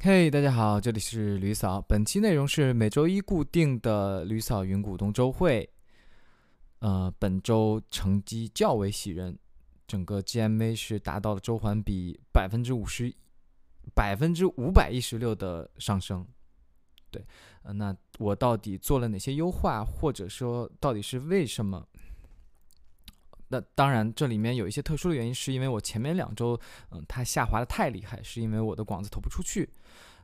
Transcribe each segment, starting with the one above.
嘿，大家好，这里是吕嫂。本期内容是每周一固定的吕嫂云股东周会。呃，本周成绩较为喜人，整个 GMA 是达到了周环比百分之五十、百分之五百一十六的上升。对，呃，那我到底做了哪些优化，或者说到底是为什么？那当然，这里面有一些特殊的原因，是因为我前面两周，嗯，它下滑的太厉害，是因为我的广子投不出去。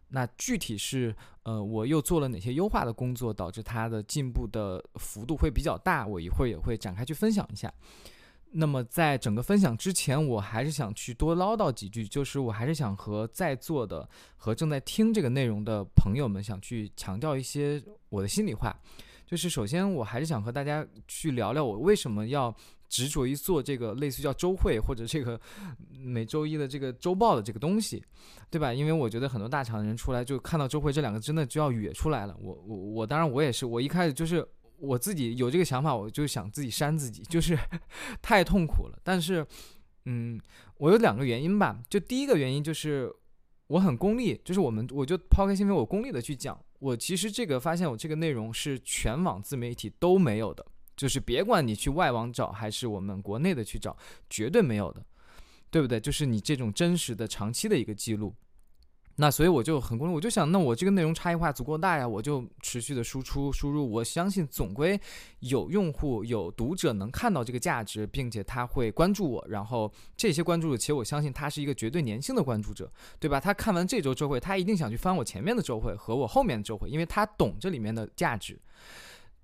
那具体是，呃，我又做了哪些优化的工作，导致它的进步的幅度会比较大？我一会儿也会展开去分享一下。那么在整个分享之前，我还是想去多唠叨几句，就是我还是想和在座的和正在听这个内容的朋友们，想去强调一些我的心里话。就是首先，我还是想和大家去聊聊我为什么要。执着于做这个类似于叫周会或者这个每周一的这个周报的这个东西，对吧？因为我觉得很多大厂的人出来就看到周会这两个真的就要哕出来了。我我我当然我也是，我一开始就是我自己有这个想法，我就想自己删自己，就是 太痛苦了。但是，嗯，我有两个原因吧。就第一个原因就是我很功利，就是我们我就抛开心扉，我功利的去讲，我其实这个发现我这个内容是全网自媒体都没有的。就是别管你去外网找还是我们国内的去找，绝对没有的，对不对？就是你这种真实的长期的一个记录。那所以我就很功利，我就想，那我这个内容差异化足够大呀，我就持续的输出输入。我相信总归有用户有读者能看到这个价值，并且他会关注我。然后这些关注者，其实我相信他是一个绝对粘性的关注者，对吧？他看完这周周会，他一定想去翻我前面的周会和我后面的周会，因为他懂这里面的价值。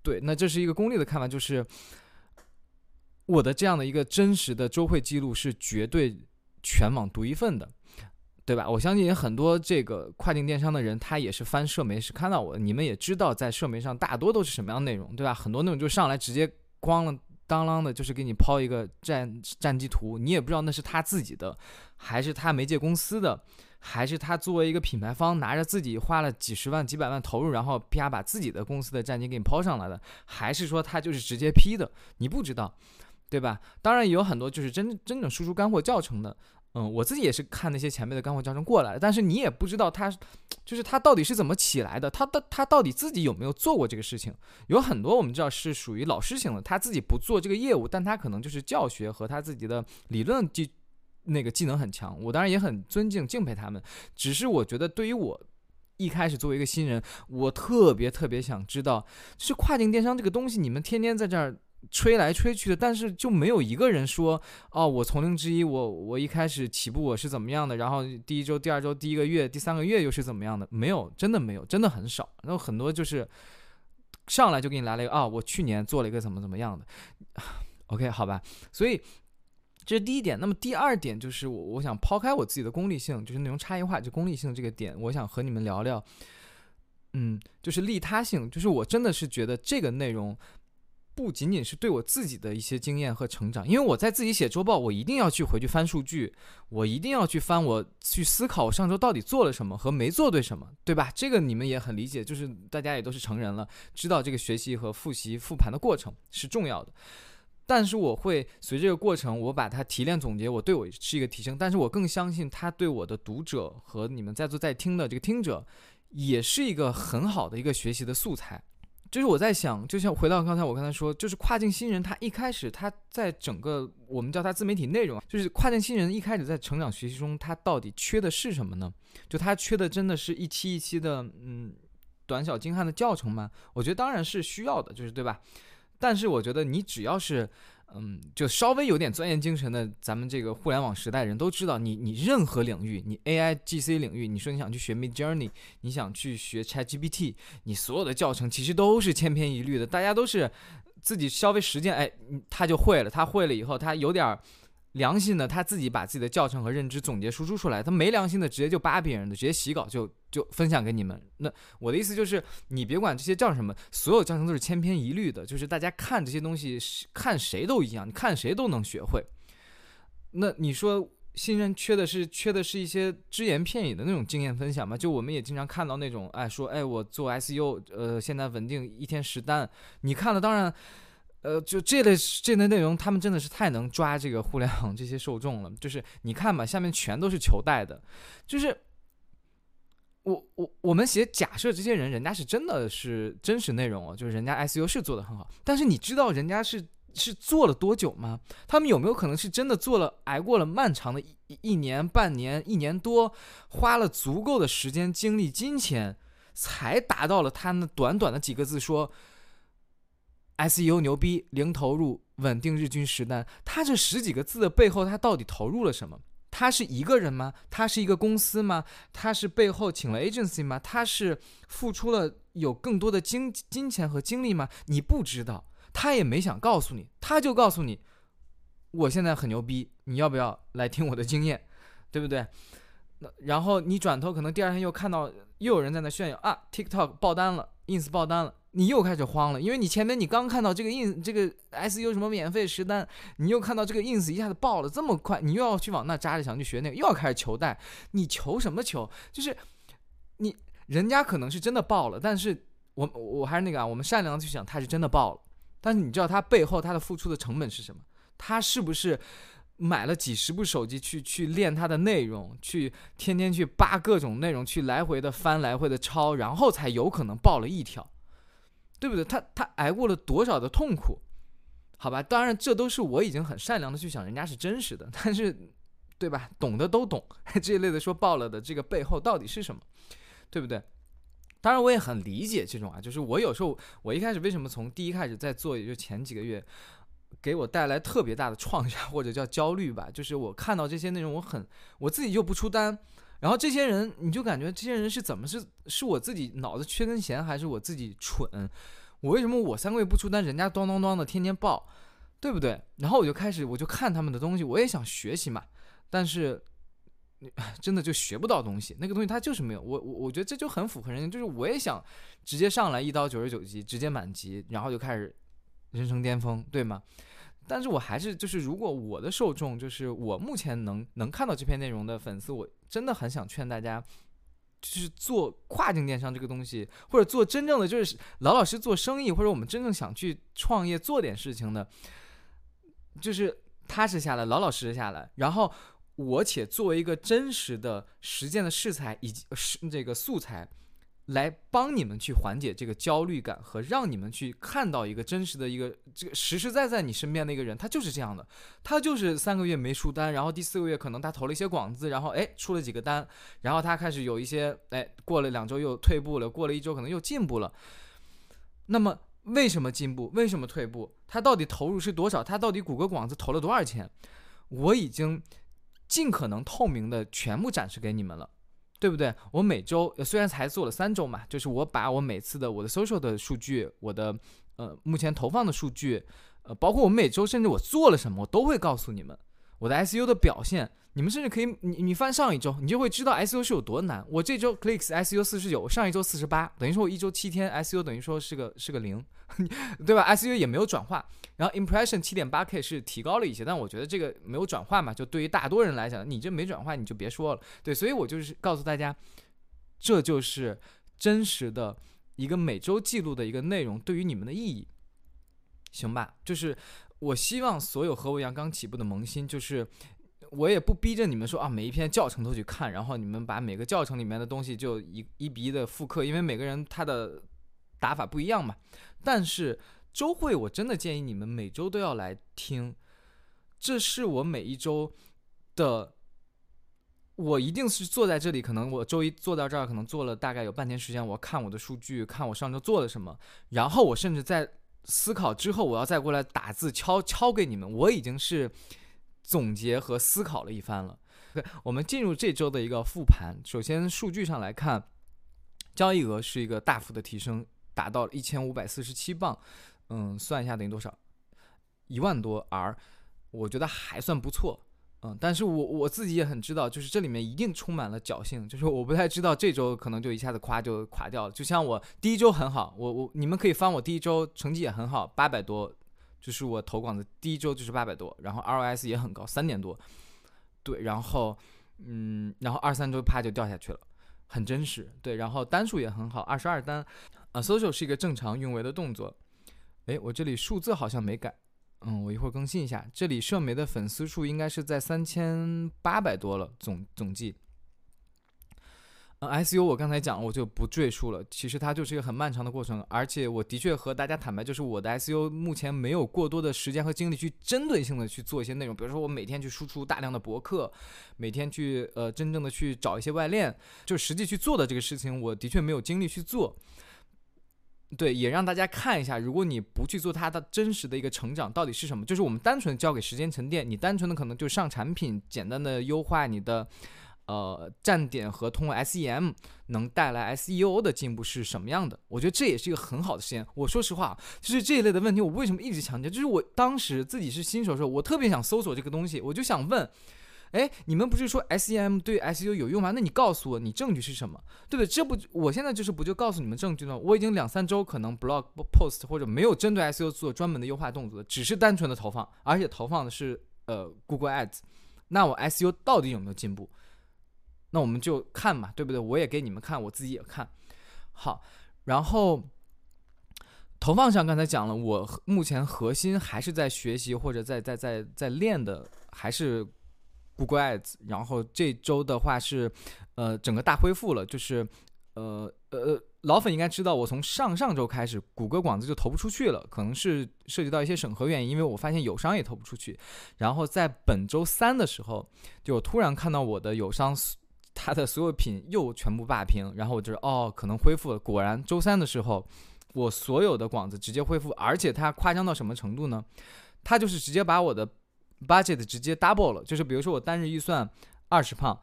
对，那这是一个功利的看法，就是我的这样的一个真实的周会记录是绝对全网独一份的，对吧？我相信很多这个跨境电商的人，他也是翻社媒是看到我，你们也知道在社媒上大多都是什么样内容，对吧？很多内容就上来直接咣了当啷的，就是给你抛一个战战绩图，你也不知道那是他自己的，还是他媒介公司的。还是他作为一个品牌方，拿着自己花了几十万、几百万投入，然后啪把自己的公司的战绩给你抛上来的，还是说他就是直接批的？你不知道，对吧？当然也有很多就是真真正输出干货教程的，嗯，我自己也是看那些前辈的干货教程过来的，但是你也不知道他，就是他到底是怎么起来的，他到他到底自己有没有做过这个事情？有很多我们知道是属于老师型的，他自己不做这个业务，但他可能就是教学和他自己的理论基。那个技能很强，我当然也很尊敬敬佩他们。只是我觉得，对于我一开始作为一个新人，我特别特别想知道，是跨境电商这个东西，你们天天在这儿吹来吹去的，但是就没有一个人说，哦，我从零之一，我我一开始起步我是怎么样的，然后第一周、第二周、第一个月、第三个月又是怎么样的？没有，真的没有，真的很少。然后很多就是上来就给你来了一个，啊，我去年做了一个怎么怎么样的。OK，好吧，所以。这是第一点，那么第二点就是我我想抛开我自己的功利性，就是内容差异化，就功利性这个点，我想和你们聊聊，嗯，就是利他性，就是我真的是觉得这个内容不仅仅是对我自己的一些经验和成长，因为我在自己写周报，我一定要去回去翻数据，我一定要去翻，我去思考我上周到底做了什么和没做对什么，对吧？这个你们也很理解，就是大家也都是成人了，知道这个学习和复习复盘的过程是重要的。但是我会随这个过程，我把它提炼总结，我对我是一个提升。但是我更相信它对我的读者和你们在座在听的这个听者，也是一个很好的一个学习的素材。就是我在想，就像回到刚才我刚才说，就是跨境新人他一开始他在整个我们叫他自媒体内容，就是跨境新人一开始在成长学习中，他到底缺的是什么呢？就他缺的真的是一期一期的嗯短小精悍的教程吗？我觉得当然是需要的，就是对吧？但是我觉得你只要是，嗯，就稍微有点钻研精神的，咱们这个互联网时代人都知道，你你任何领域，你 AI GC 领域，你说你想去学 Mid Journey，你想去学 ChatGPT，你所有的教程其实都是千篇一律的，大家都是自己稍微实践，哎，他就会了，他会了以后，他有点。良心的，他自己把自己的教程和认知总结输出出来；他没良心的，直接就扒别人的，直接洗稿就就分享给你们。那我的意思就是，你别管这些叫什么，所有教程都是千篇一律的，就是大家看这些东西，看谁都一样，你看谁都能学会。那你说新人缺的是缺的是一些只言片语的那种经验分享吗？就我们也经常看到那种，哎，说哎我做 SEO，呃，现在稳定一天十单，你看了当然。呃，就这类这类内容，他们真的是太能抓这个互联网这些受众了。就是你看吧，下面全都是求带的，就是我我我们写假设这些人，人家是真的是真实内容哦，就是人家 SU 是做的很好，但是你知道人家是是做了多久吗？他们有没有可能是真的做了，挨过了漫长的一一年、半年、一年多，花了足够的时间、精力、金钱，才达到了他那短短的几个字说，SEO 牛逼，零投入，稳定日均十单。他这十几个字的背后，他到底投入了什么？他是一个人吗？他是一个公司吗？他是背后请了 agency 吗？他是付出了有更多的金金钱和精力吗？你不知道，他也没想告诉你，他就告诉你，我现在很牛逼，你要不要来听我的经验，对不对？那然后你转头可能第二天又看到又有人在那炫耀啊，TikTok 爆单了，Ins 爆单了。你又开始慌了，因为你前面你刚看到这个 ins 这个 SU 什么免费实单，你又看到这个 ins 一下子爆了这么快，你又要去往那扎着想去学那个，又要开始求带，你求什么求？就是你人家可能是真的爆了，但是我我还是那个啊，我们善良的去想，他是真的爆了，但是你知道他背后他的付出的成本是什么？他是不是买了几十部手机去去练他的内容，去天天去扒各种内容，去来回的翻，来回的抄，然后才有可能爆了一条？对不对？他他挨过了多少的痛苦？好吧，当然这都是我已经很善良的去想，人家是真实的，但是，对吧？懂的都懂 这一类的说爆了的这个背后到底是什么，对不对？当然我也很理解这种啊，就是我有时候我一开始为什么从第一开始在做，也就前几个月，给我带来特别大的创伤或者叫焦虑吧，就是我看到这些内容，我很我自己就不出单。然后这些人，你就感觉这些人是怎么是是我自己脑子缺根弦，还是我自己蠢？我为什么我三个月不出单，人家咚咚咚的天天爆，对不对？然后我就开始我就看他们的东西，我也想学习嘛，但是 真的就学不到东西，那个东西它就是没有。我我我觉得这就很符合人性，就是我也想直接上来一刀九十九级，直接满级，然后就开始人生巅峰，对吗？但是我还是就是，如果我的受众就是我目前能能看到这篇内容的粉丝，我真的很想劝大家，就是做跨境电商这个东西，或者做真正的就是老老实做生意，或者我们真正想去创业做点事情的，就是踏实下来，老老实实下来，然后我且作为一个真实的实践的试材以及是这个素材。来帮你们去缓解这个焦虑感和让你们去看到一个真实的一个这个实实在在你身边的一个人，他就是这样的，他就是三个月没出单，然后第四个月可能他投了一些广子，然后哎出了几个单，然后他开始有一些哎过了两周又退步了，过了一周可能又进步了。那么为什么进步？为什么退步？他到底投入是多少？他到底谷歌广子投了多少钱？我已经尽可能透明的全部展示给你们了。对不对？我每周虽然才做了三周嘛，就是我把我每次的我的 social 的数据，我的呃目前投放的数据，呃，包括我每周甚至我做了什么，我都会告诉你们我的 SU 的表现。你们甚至可以，你你翻上一周，你就会知道 SU 是有多难。我这周 clicks SU 四十九，上一周四十八，等于说我一周七天 SU 等于说是个是个零，对吧？SU 也没有转化，然后 impression 七点八 K 是提高了一些，但我觉得这个没有转化嘛，就对于大多人来讲，你这没转化你就别说了。对，所以我就是告诉大家，这就是真实的一个每周记录的一个内容对于你们的意义，行吧？就是我希望所有和我一样刚起步的萌新，就是。我也不逼着你们说啊，每一篇教程都去看，然后你们把每个教程里面的东西就一一比一的复刻，因为每个人他的打法不一样嘛。但是周会我真的建议你们每周都要来听，这是我每一周的，我一定是坐在这里，可能我周一坐到这儿，可能坐了大概有半天时间，我看我的数据，看我上周做了什么，然后我甚至在思考之后，我要再过来打字敲敲给你们，我已经是。总结和思考了一番了。我们进入这周的一个复盘。首先，数据上来看，交易额是一个大幅的提升，达到了一千五百四十七磅。嗯，算一下等于多少？一万多 R，我觉得还算不错。嗯，但是我我自己也很知道，就是这里面一定充满了侥幸。就是我不太知道这周可能就一下子夸就垮掉了。就像我第一周很好，我我你们可以翻我第一周成绩也很好，八百多。就是我投广的第一周就是八百多，然后 ROS 也很高，三点多，对，然后嗯，然后二三周啪就掉下去了，很真实，对，然后单数也很好，二十二单，啊，social 是一个正常运维的动作，哎，我这里数字好像没改，嗯，我一会儿更新一下，这里社媒的粉丝数应该是在三千八百多了，总总计，呃，SU 我刚才讲了，我就不赘述了。其实它就是一个很漫长的过程，而且我的确和大家坦白，就是我的 SU 目前没有过多的时间和精力去针对性的去做一些内容，比如说我每天去输出大量的博客，每天去呃真正的去找一些外链，就实际去做的这个事情，我的确没有精力去做。对，也让大家看一下，如果你不去做它的真实的一个成长到底是什么，就是我们单纯交给时间沉淀，你单纯的可能就上产品，简单的优化你的呃站点和通过 SEM 能带来 SEO 的进步是什么样的？我觉得这也是一个很好的实验。我说实话，就是这一类的问题，我为什么一直强调？就是我当时自己是新手的时候，我特别想搜索这个东西，我就想问。哎，你们不是说 SEM 对 SEO 有用吗？那你告诉我，你证据是什么？对不对？这不，我现在就是不就告诉你们证据呢？我已经两三周可能 blog post 或者没有针对 SEO 做专门的优化动作，只是单纯的投放，而且投放的是呃 Google Ads。那我 SEO 到底有没有进步？那我们就看嘛，对不对？我也给你们看，我自己也看好。然后投放上刚才讲了，我目前核心还是在学习或者在在在在练的，还是。谷歌 Ads，然后这周的话是，呃，整个大恢复了，就是，呃呃，老粉应该知道，我从上上周开始，谷歌广子就投不出去了，可能是涉及到一些审核原因，因为我发现友商也投不出去。然后在本周三的时候，就突然看到我的友商，他的所有品又全部霸屏，然后我就哦，可能恢复了。果然，周三的时候，我所有的广子直接恢复，而且它夸张到什么程度呢？它就是直接把我的。Budget 直接 double 了，就是比如说我单日预算二十磅，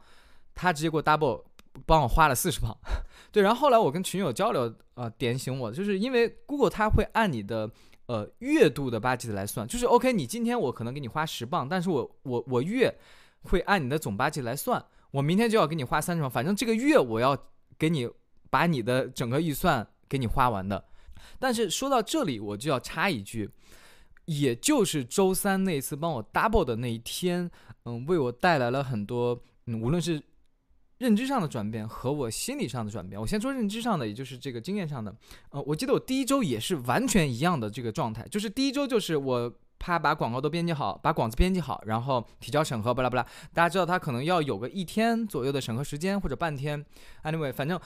他直接给我 double，帮我花了四十磅。对，然后后来我跟群友交流，呃，点醒我，就是因为 Google 它会按你的呃月度的 budget 来算，就是 OK，你今天我可能给你花十磅，但是我我我月会按你的总 budget 来算，我明天就要给你花三十磅，反正这个月我要给你把你的整个预算给你花完的。但是说到这里，我就要插一句。也就是周三那次帮我 double 的那一天，嗯，为我带来了很多，嗯，无论是认知上的转变和我心理上的转变。我先说认知上的，也就是这个经验上的。呃，我记得我第一周也是完全一样的这个状态，就是第一周就是我怕把广告都编辑好，把广子编辑好，然后提交审核，巴拉巴拉。大家知道他可能要有个一天左右的审核时间或者半天。Anyway，反正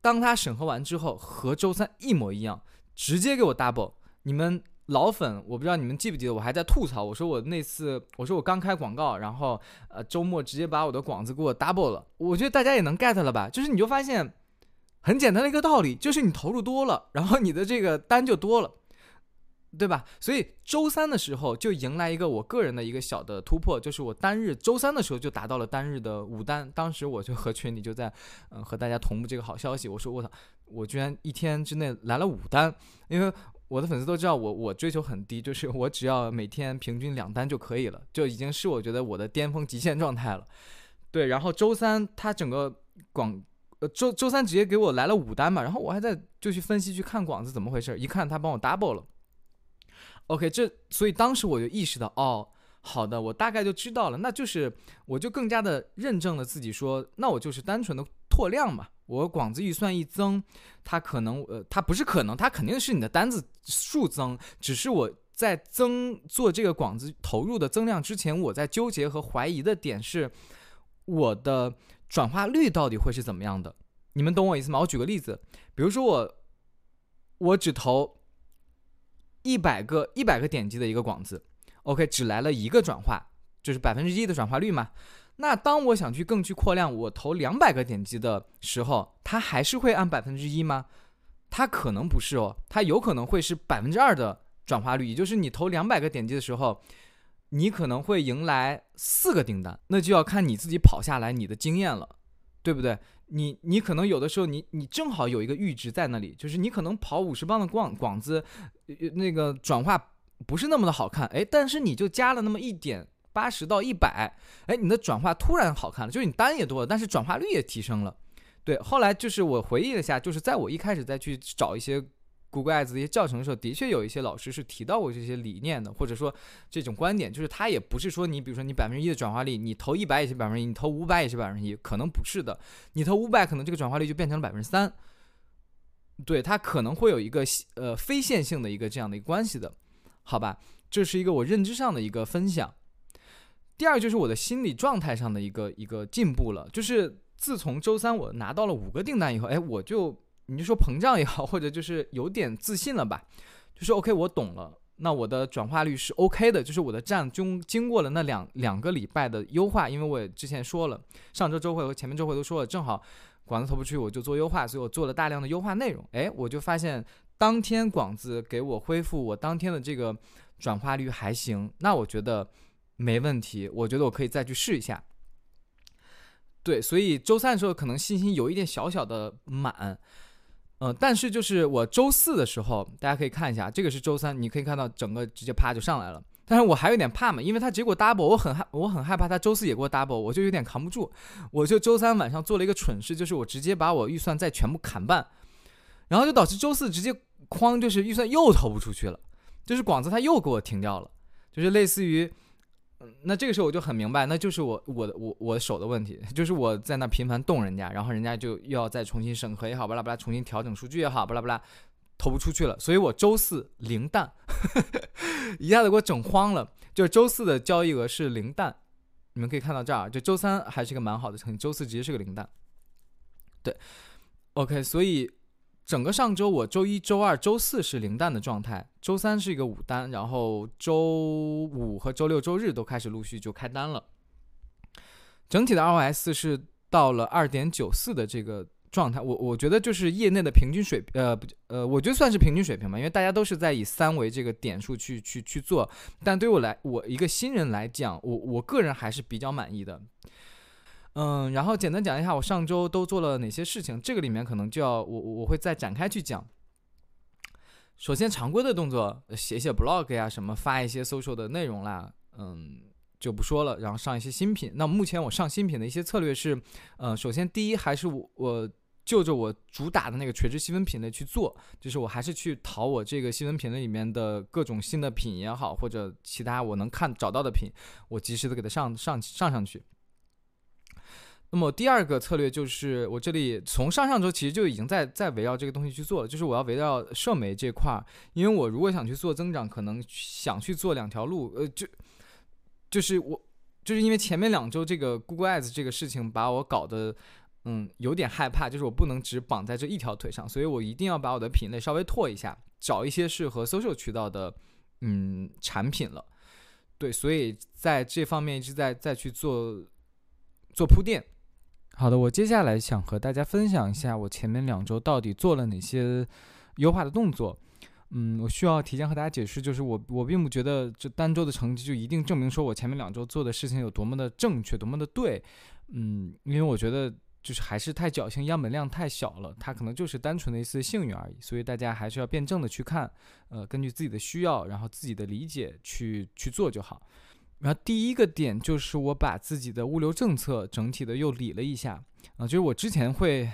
当他审核完之后，和周三一模一样，直接给我 double。你们。老粉，我不知道你们记不记得，我还在吐槽，我说我那次，我说我刚开广告，然后呃周末直接把我的广子给我 double 了。我觉得大家也能 get 了吧？就是你就发现很简单的一个道理，就是你投入多了，然后你的这个单就多了，对吧？所以周三的时候就迎来一个我个人的一个小的突破，就是我单日周三的时候就达到了单日的五单。当时我就和群里就在嗯和大家同步这个好消息，我说我操，我居然一天之内来了五单，因为。我的粉丝都知道我，我追求很低，就是我只要每天平均两单就可以了，就已经是我觉得我的巅峰极限状态了。对，然后周三他整个广，呃周周三直接给我来了五单嘛，然后我还在就去分析去看广子怎么回事，一看他帮我 double 了。OK，这所以当时我就意识到，哦，好的，我大概就知道了，那就是我就更加的认证了自己，说那我就是单纯的拓量嘛。我广子预算一增，它可能呃，它不是可能，它肯定是你的单子数增。只是我在增做这个广子投入的增量之前，我在纠结和怀疑的点是，我的转化率到底会是怎么样的？你们懂我意思吗？我举个例子，比如说我我只投一百个一百个点击的一个广子，OK，只来了一个转化，就是百分之一的转化率嘛。那当我想去更去扩量，我投两百个点击的时候，它还是会按百分之一吗？它可能不是哦，它有可能会是百分之二的转化率，也就是你投两百个点击的时候，你可能会迎来四个订单，那就要看你自己跑下来你的经验了，对不对？你你可能有的时候你你正好有一个阈值在那里，就是你可能跑五十磅的广广子，那个转化不是那么的好看，哎，但是你就加了那么一点。八十到一百，哎，你的转化突然好看了，就是你单也多了，但是转化率也提升了。对，后来就是我回忆了一下，就是在我一开始再去找一些 Google Ads 的一些教程的时候，的确有一些老师是提到过这些理念的，或者说这种观点，就是他也不是说你比如说你百分之一的转化率，你投一百也是百分之一，你投五百也是百分之一，可能不是的，你投五百可能这个转化率就变成了百分之三。对，它可能会有一个呃非线性的一个这样的一个关系的，好吧？这是一个我认知上的一个分享。第二就是我的心理状态上的一个一个进步了，就是自从周三我拿到了五个订单以后，哎，我就你就说膨胀也好，或者就是有点自信了吧，就是 OK，我懂了。那我的转化率是 OK 的，就是我的站经经过了那两两个礼拜的优化，因为我也之前说了，上周周会和前面周会都说了，正好广子投不出去，我就做优化，所以我做了大量的优化内容。哎，我就发现当天广子给我恢复我当天的这个转化率还行，那我觉得没问题，我觉得我可以再去试一下。对，所以周三的时候可能信心有一点小小的满。嗯，但是就是我周四的时候，大家可以看一下，这个是周三，你可以看到整个直接啪就上来了。但是我还有点怕嘛，因为它结果 double，我很害，我很害怕它周四也给我 double，我就有点扛不住。我就周三晚上做了一个蠢事，就是我直接把我预算再全部砍半，然后就导致周四直接哐，就是预算又投不出去了，就是广子他又给我停掉了，就是类似于。那这个时候我就很明白，那就是我我的我我手的问题，就是我在那频繁动人家，然后人家就又要再重新审核也好，巴拉巴拉重新调整数据也好，巴拉巴拉投不出去了，所以我周四零蛋，一下子给我整慌了。就是周四的交易额是零蛋，你们可以看到这儿，就周三还是一个蛮好的成绩，周四直接是个零蛋。对，OK，所以。整个上周，我周一周二周四是零单的状态，周三是一个五单，然后周五和周六周日都开始陆续就开单了。整体的 ROS 是到了二点九四的这个状态，我我觉得就是业内的平均水平，呃不呃，我觉得算是平均水平吧，因为大家都是在以三维这个点数去去去做，但对我来，我一个新人来讲，我我个人还是比较满意的。嗯，然后简单讲一下我上周都做了哪些事情，这个里面可能就要我我会再展开去讲。首先常规的动作，写写 blog 呀，什么发一些 social 的内容啦，嗯，就不说了。然后上一些新品，那目前我上新品的一些策略是，呃，首先第一还是我我就着我主打的那个垂直细分品类去做，就是我还是去淘我这个细分品类里面的各种新的品也好，或者其他我能看找到的品，我及时的给它上上上上去。那么第二个策略就是，我这里从上上周其实就已经在在围绕这个东西去做了，就是我要围绕社媒这块儿，因为我如果想去做增长，可能想去做两条路，呃，就就是我就是因为前面两周这个 Google Ads 这个事情把我搞得嗯有点害怕，就是我不能只绑在这一条腿上，所以我一定要把我的品类稍微拓一下，找一些适合 social 渠道的嗯产品了，对，所以在这方面一直在在去做做铺垫。好的，我接下来想和大家分享一下我前面两周到底做了哪些优化的动作。嗯，我需要提前和大家解释，就是我我并不觉得这单周的成绩就一定证明说我前面两周做的事情有多么的正确，多么的对。嗯，因为我觉得就是还是太侥幸，样本量太小了，它可能就是单纯的一次幸运而已。所以大家还是要辩证的去看，呃，根据自己的需要，然后自己的理解去去做就好。然后第一个点就是我把自己的物流政策整体的又理了一下啊，就是我之前会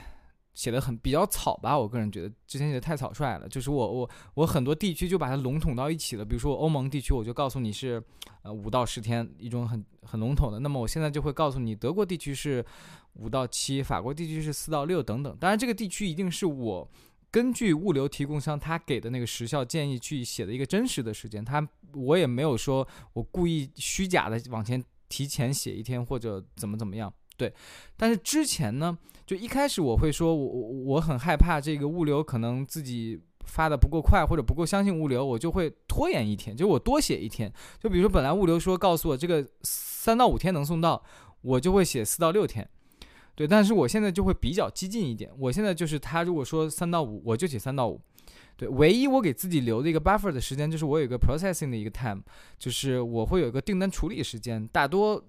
写的很比较草吧，我个人觉得之前写的太草率了，就是我我我很多地区就把它笼统到一起了，比如说欧盟地区，我就告诉你是呃五到十天一种很很笼统的，那么我现在就会告诉你德国地区是五到七，法国地区是四到六等等，当然这个地区一定是我。根据物流提供商他给的那个时效建议去写的一个真实的时间，他我也没有说我故意虚假的往前提前写一天或者怎么怎么样，对。但是之前呢，就一开始我会说我我我很害怕这个物流可能自己发的不够快或者不够相信物流，我就会拖延一天，就我多写一天。就比如说本来物流说告诉我这个三到五天能送到，我就会写四到六天。对，但是我现在就会比较激进一点。我现在就是他如果说三到五，我就写三到五。对，唯一我给自己留的一个 buffer 的时间，就是我有一个 processing 的一个 time，就是我会有一个订单处理时间。大多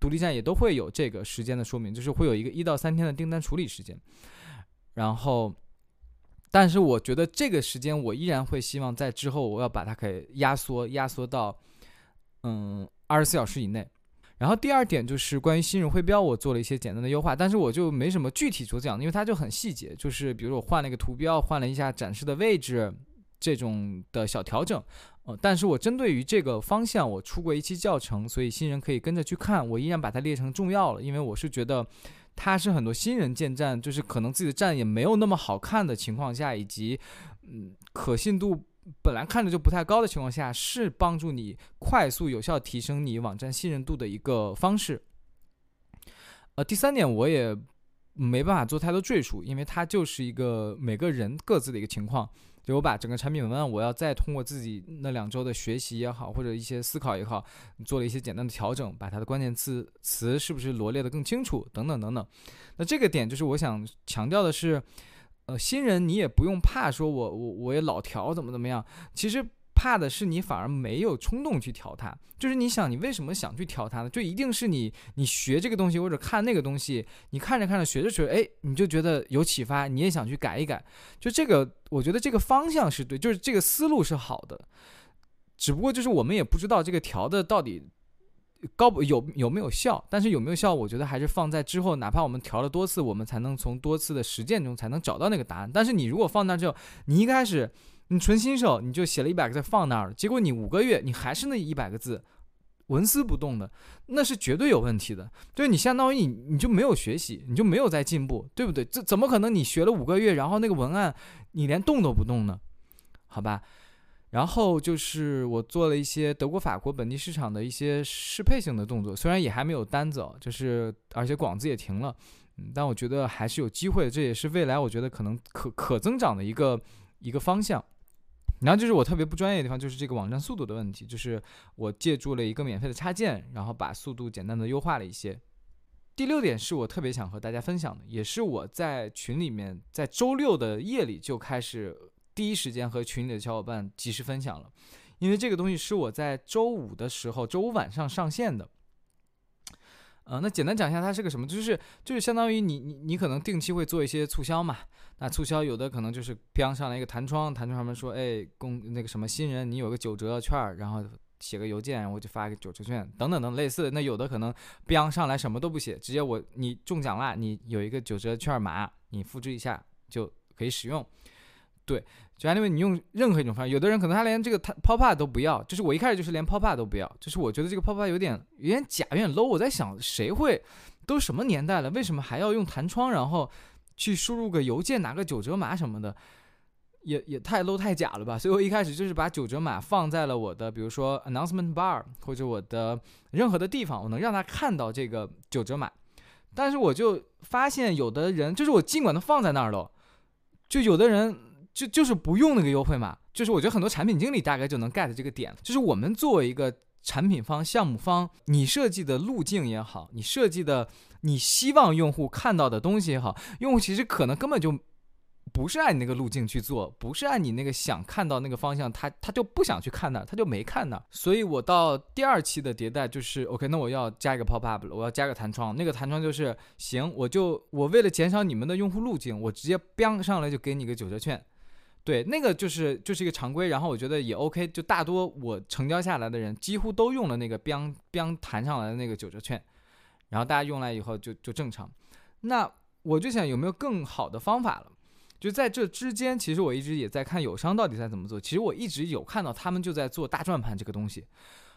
独立站也都会有这个时间的说明，就是会有一个一到三天的订单处理时间。然后，但是我觉得这个时间我依然会希望在之后我要把它给压缩，压缩到嗯二十四小时以内。然后第二点就是关于新人徽标，我做了一些简单的优化，但是我就没什么具体说讲，因为它就很细节，就是比如我换了一个图标，换了一下展示的位置，这种的小调整。呃，但是我针对于这个方向，我出过一期教程，所以新人可以跟着去看。我依然把它列成重要了，因为我是觉得它是很多新人建站，就是可能自己的站也没有那么好看的情况下，以及嗯可信度。本来看着就不太高的情况下，是帮助你快速有效提升你网站信任度的一个方式。呃，第三点我也没办法做太多赘述，因为它就是一个每个人各自的一个情况。就我把整个产品文案，我要再通过自己那两周的学习也好，或者一些思考也好，做了一些简单的调整，把它的关键词词是不是罗列的更清楚，等等等等。那这个点就是我想强调的是，呃，新人你也不用怕说我我我也老调怎么怎么样，其实。怕的是你反而没有冲动去调它，就是你想你为什么想去调它呢？就一定是你你学这个东西或者看那个东西，你看着看着学着学着，哎，你就觉得有启发，你也想去改一改。就这个，我觉得这个方向是对，就是这个思路是好的。只不过就是我们也不知道这个调的到底高有有没有效，但是有没有效，我觉得还是放在之后，哪怕我们调了多次，我们才能从多次的实践中才能找到那个答案。但是你如果放那之后，你一开始。你纯新手，你就写了一百个字放那儿了，结果你五个月你还是那一百个字，纹丝不动的，那是绝对有问题的。就你相当于你你就没有学习，你就没有在进步，对不对？这怎么可能？你学了五个月，然后那个文案你连动都不动呢？好吧。然后就是我做了一些德国、法国本地市场的一些适配性的动作，虽然也还没有单子，就是而且广子也停了，嗯，但我觉得还是有机会，这也是未来我觉得可能可可增长的一个一个方向。然后就是我特别不专业的地方，就是这个网站速度的问题。就是我借助了一个免费的插件，然后把速度简单的优化了一些。第六点是我特别想和大家分享的，也是我在群里面在周六的夜里就开始第一时间和群里的小伙伴及时分享了，因为这个东西是我在周五的时候，周五晚上上线的。呃，那简单讲一下它是个什么，就是就是相当于你你你可能定期会做一些促销嘛，那促销有的可能就是标上来一个弹窗，弹窗上面说，哎，公那个什么新人，你有个九折券，然后写个邮件，我就发个九折券，等等等类似的。那有的可能标上来什么都不写，直接我你中奖啦，你有一个九折券码，你复制一下就可以使用。对，就 anyway，你用任何一种方式，有的人可能他连这个他 pop up 都不要，就是我一开始就是连 pop up 都不要，就是我觉得这个 pop up 有点有点假，有点 low。我在想，谁会都什么年代了，为什么还要用弹窗，然后去输入个邮件拿个九折码什么的，也也太 low 太假了吧？所以我一开始就是把九折码放在了我的，比如说 announcement bar 或者我的任何的地方，我能让他看到这个九折码。但是我就发现有的人，就是我尽管都放在那儿了，就有的人。就就是不用那个优惠码，就是我觉得很多产品经理大概就能 get 这个点，就是我们作为一个产品方、项目方，你设计的路径也好，你设计的你希望用户看到的东西也好，用户其实可能根本就不是按你那个路径去做，不是按你那个想看到那个方向，他他就不想去看那，他就没看那。所以我到第二期的迭代就是 OK，那我要加一个 pop up 了，我要加个弹窗，那个弹窗就是行，我就我为了减少你们的用户路径，我直接 biang 上来就给你个九折券。对，那个就是就是一个常规，然后我觉得也 OK，就大多我成交下来的人几乎都用了那个 biang biang 弹上来的那个九折券，然后大家用来以后就就正常。那我就想有没有更好的方法了？就在这之间，其实我一直也在看友商到底在怎么做。其实我一直有看到他们就在做大转盘这个东西，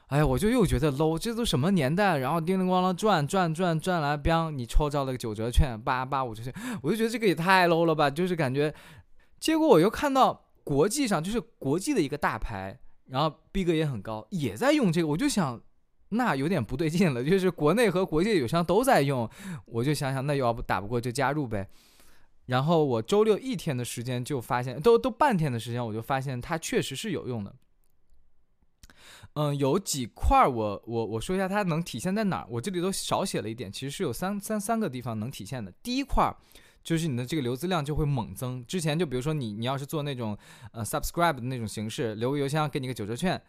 哎呀，我就又觉得 low，这都什么年代？然后叮铃咣啷转转转转来 biang，你抽着了个九折券，八八五折券，我就觉得这个也太 low 了吧，就是感觉。结果我又看到国际上就是国际的一个大牌，然后逼格也很高，也在用这个，我就想，那有点不对劲了。就是国内和国际友商都在用，我就想想，那要不打不过就加入呗。然后我周六一天的时间就发现，都都半天的时间，我就发现它确实是有用的。嗯，有几块我我我说一下它能体现在哪儿，我这里都少写了一点，其实是有三三三个地方能体现的。第一块。就是你的这个流资量就会猛增。之前就比如说你你要是做那种呃 subscribe 的那种形式，留个邮箱给你个九折券，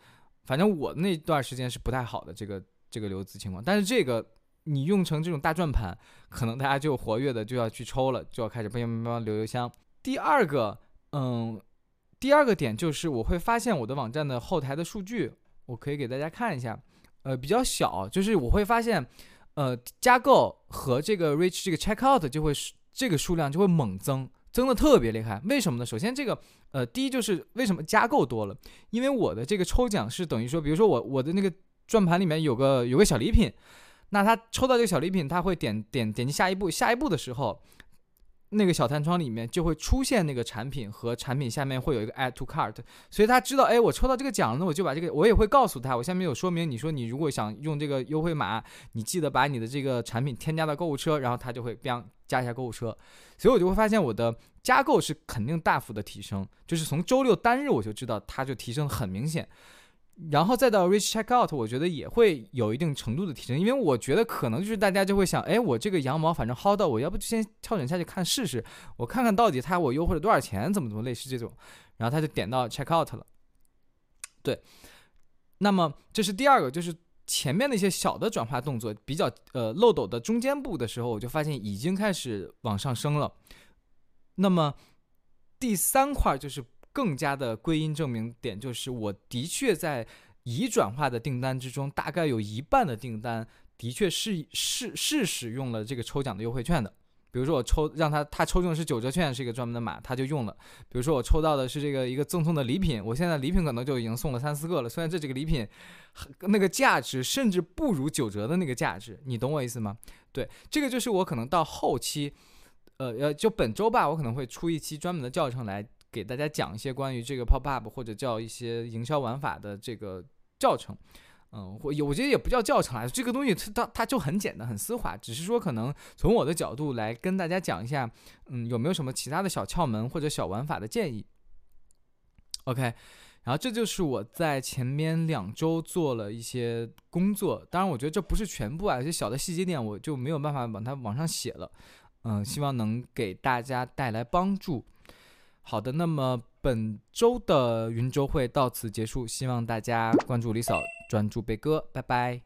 反正我那段时间是不太好的这个这个流资情况。但是这个你用成这种大转盘，可能大家就活跃的就要去抽了，就要开始叭叭叭留邮箱。第二个，嗯，第二个点就是我会发现我的网站的后台的数据，我可以给大家看一下，呃，比较小，就是我会发现，呃，加购和这个 reach 这个 check out 就会是。这个数量就会猛增，增的特别厉害。为什么呢？首先，这个呃，第一就是为什么加购多了？因为我的这个抽奖是等于说，比如说我我的那个转盘里面有个有个小礼品，那他抽到这个小礼品，他会点点点击下一步，下一步的时候，那个小弹窗里面就会出现那个产品和产品下面会有一个 add to cart，所以他知道，哎，我抽到这个奖了，那我就把这个，我也会告诉他，我下面有说明，你说你如果想用这个优惠码，你记得把你的这个产品添加到购物车，然后他就会 biang 加一下购物车，所以我就会发现我的加购是肯定大幅的提升，就是从周六单日我就知道它就提升很明显。然后再到 reach checkout，我觉得也会有一定程度的提升，因为我觉得可能就是大家就会想，哎，我这个羊毛反正薅到，我要不就先跳转下去看试试，我看看到底他我优惠了多少钱，怎么怎么类似这种，然后他就点到 checkout 了。对，那么这是第二个，就是前面的一些小的转化动作比较呃漏斗的中间部的时候，我就发现已经开始往上升了。那么第三块就是。更加的归因证明点就是，我的确在已转化的订单之中，大概有一半的订单的确是是是使用了这个抽奖的优惠券的。比如说我抽让他他抽中的是九折券，是一个专门的码，他就用了。比如说我抽到的是这个一个赠送的礼品，我现在礼品可能就已经送了三四个了。虽然这几个礼品那个价值甚至不如九折的那个价值，你懂我意思吗？对，这个就是我可能到后期，呃呃，就本周吧，我可能会出一期专门的教程来。给大家讲一些关于这个 pop up 或者叫一些营销玩法的这个教程，嗯，或我觉得也不叫教程啊，这个东西它它它就很简单很丝滑，只是说可能从我的角度来跟大家讲一下，嗯，有没有什么其他的小窍门或者小玩法的建议？OK，然后这就是我在前面两周做了一些工作，当然我觉得这不是全部啊，有些小的细节点我就没有办法把它往上写了，嗯，希望能给大家带来帮助。好的，那么本周的云周会到此结束，希望大家关注李嫂，专注贝哥，拜拜。